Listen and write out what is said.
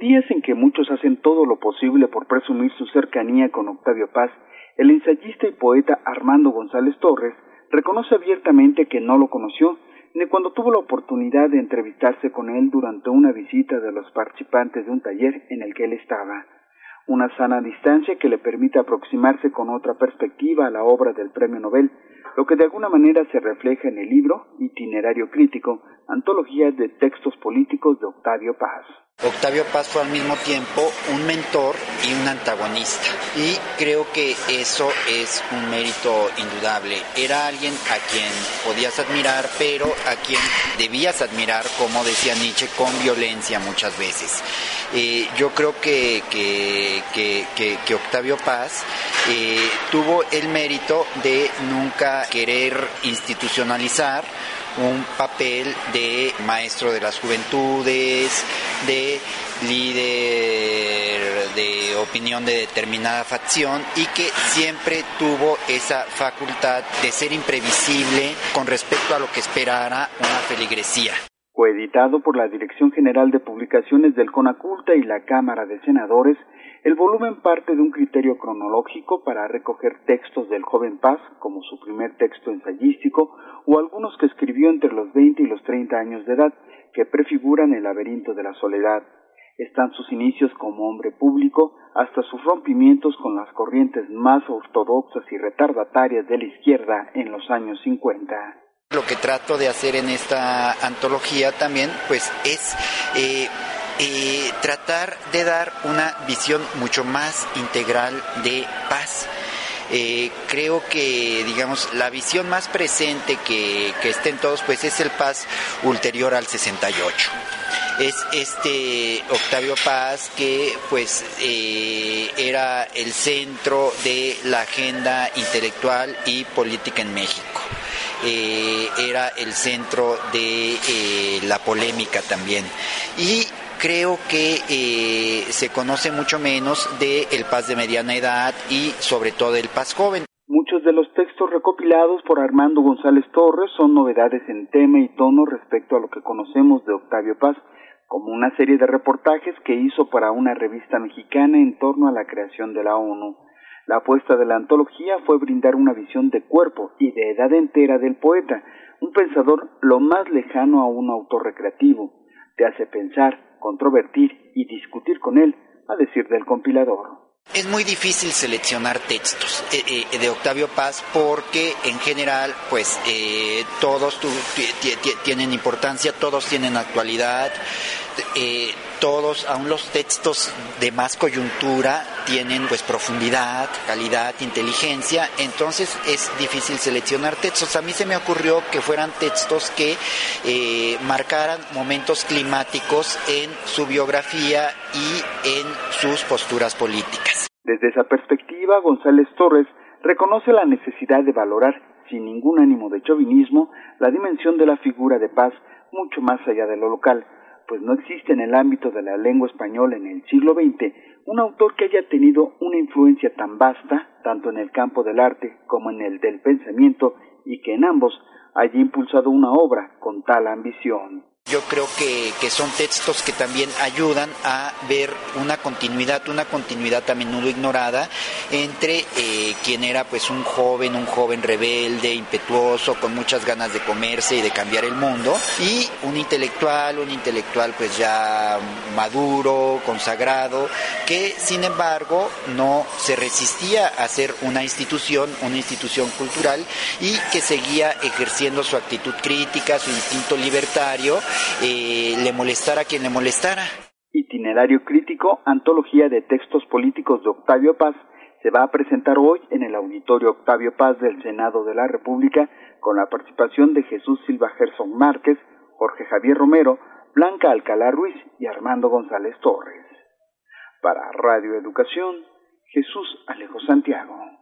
días en que muchos hacen todo lo posible por presumir su cercanía con Octavio Paz, el ensayista y poeta Armando González Torres reconoce abiertamente que no lo conoció ni cuando tuvo la oportunidad de entrevistarse con él durante una visita de los participantes de un taller en el que él estaba. Una sana distancia que le permite aproximarse con otra perspectiva a la obra del Premio Nobel, lo que de alguna manera se refleja en el libro Itinerario Crítico, antología de textos políticos de Octavio Paz. Octavio Paz fue al mismo tiempo un mentor y un antagonista. Y creo que eso es un mérito indudable. Era alguien a quien podías admirar, pero a quien debías admirar, como decía Nietzsche, con violencia muchas veces. Eh, yo creo que, que, Octavio Paz eh, tuvo el mérito de nunca querer institucionalizar un papel de maestro de las juventudes, de líder de opinión de determinada facción y que siempre tuvo esa facultad de ser imprevisible con respecto a lo que esperara una feligresía. Coeditado por la Dirección General de Publicaciones del CONACULTA y la Cámara de Senadores, el volumen parte de un criterio cronológico para recoger textos del joven Paz, como su primer texto ensayístico, o algunos que escribió entre los 20 y los 30 años de edad, que prefiguran el laberinto de la soledad. Están sus inicios como hombre público hasta sus rompimientos con las corrientes más ortodoxas y retardatarias de la izquierda en los años 50. Lo que trato de hacer en esta antología también, pues, es eh, eh, tratar de dar una visión mucho más integral de paz. Eh, creo que, digamos, la visión más presente que, que estén todos, pues es el paz ulterior al 68 es este Octavio Paz que pues era el centro de la agenda intelectual y política en México. Era el centro de la polémica también. Y creo que eh, se conoce mucho menos de el Paz de mediana edad y sobre todo el Paz joven. Muchos de los textos recopilados por Armando González Torres son novedades en tema y tono respecto a lo que conocemos de Octavio Paz, como una serie de reportajes que hizo para una revista mexicana en torno a la creación de la ONU. La apuesta de la antología fue brindar una visión de cuerpo y de edad entera del poeta, un pensador lo más lejano a un autor recreativo. Te hace pensar, controvertir y discutir con él, a decir del compilador. Es muy difícil seleccionar textos eh, eh, de Octavio Paz porque en general pues eh, todos tienen importancia, todos tienen actualidad, todos, aún los textos de más coyuntura tienen pues profundidad, calidad, inteligencia, entonces es difícil seleccionar textos. A mí se me ocurrió que fueran textos que eh, marcaran momentos climáticos en su biografía y en sus posturas políticas. Desde esa perspectiva, González Torres reconoce la necesidad de valorar, sin ningún ánimo de chauvinismo, la dimensión de la figura de paz mucho más allá de lo local, pues no existe en el ámbito de la lengua española en el siglo XX un autor que haya tenido una influencia tan vasta, tanto en el campo del arte como en el del pensamiento, y que en ambos haya impulsado una obra con tal ambición. Yo creo que, que, son textos que también ayudan a ver una continuidad, una continuidad a menudo ignorada entre eh, quien era pues un joven, un joven rebelde, impetuoso, con muchas ganas de comerse y de cambiar el mundo, y un intelectual, un intelectual pues ya maduro, consagrado, que sin embargo no se resistía a ser una institución, una institución cultural, y que seguía ejerciendo su actitud crítica, su instinto libertario, eh, le molestara quien le molestara. Itinerario crítico, antología de textos políticos de Octavio Paz, se va a presentar hoy en el Auditorio Octavio Paz del Senado de la República con la participación de Jesús Silva Gerson Márquez, Jorge Javier Romero, Blanca Alcalá Ruiz y Armando González Torres. Para Radio Educación, Jesús Alejo Santiago.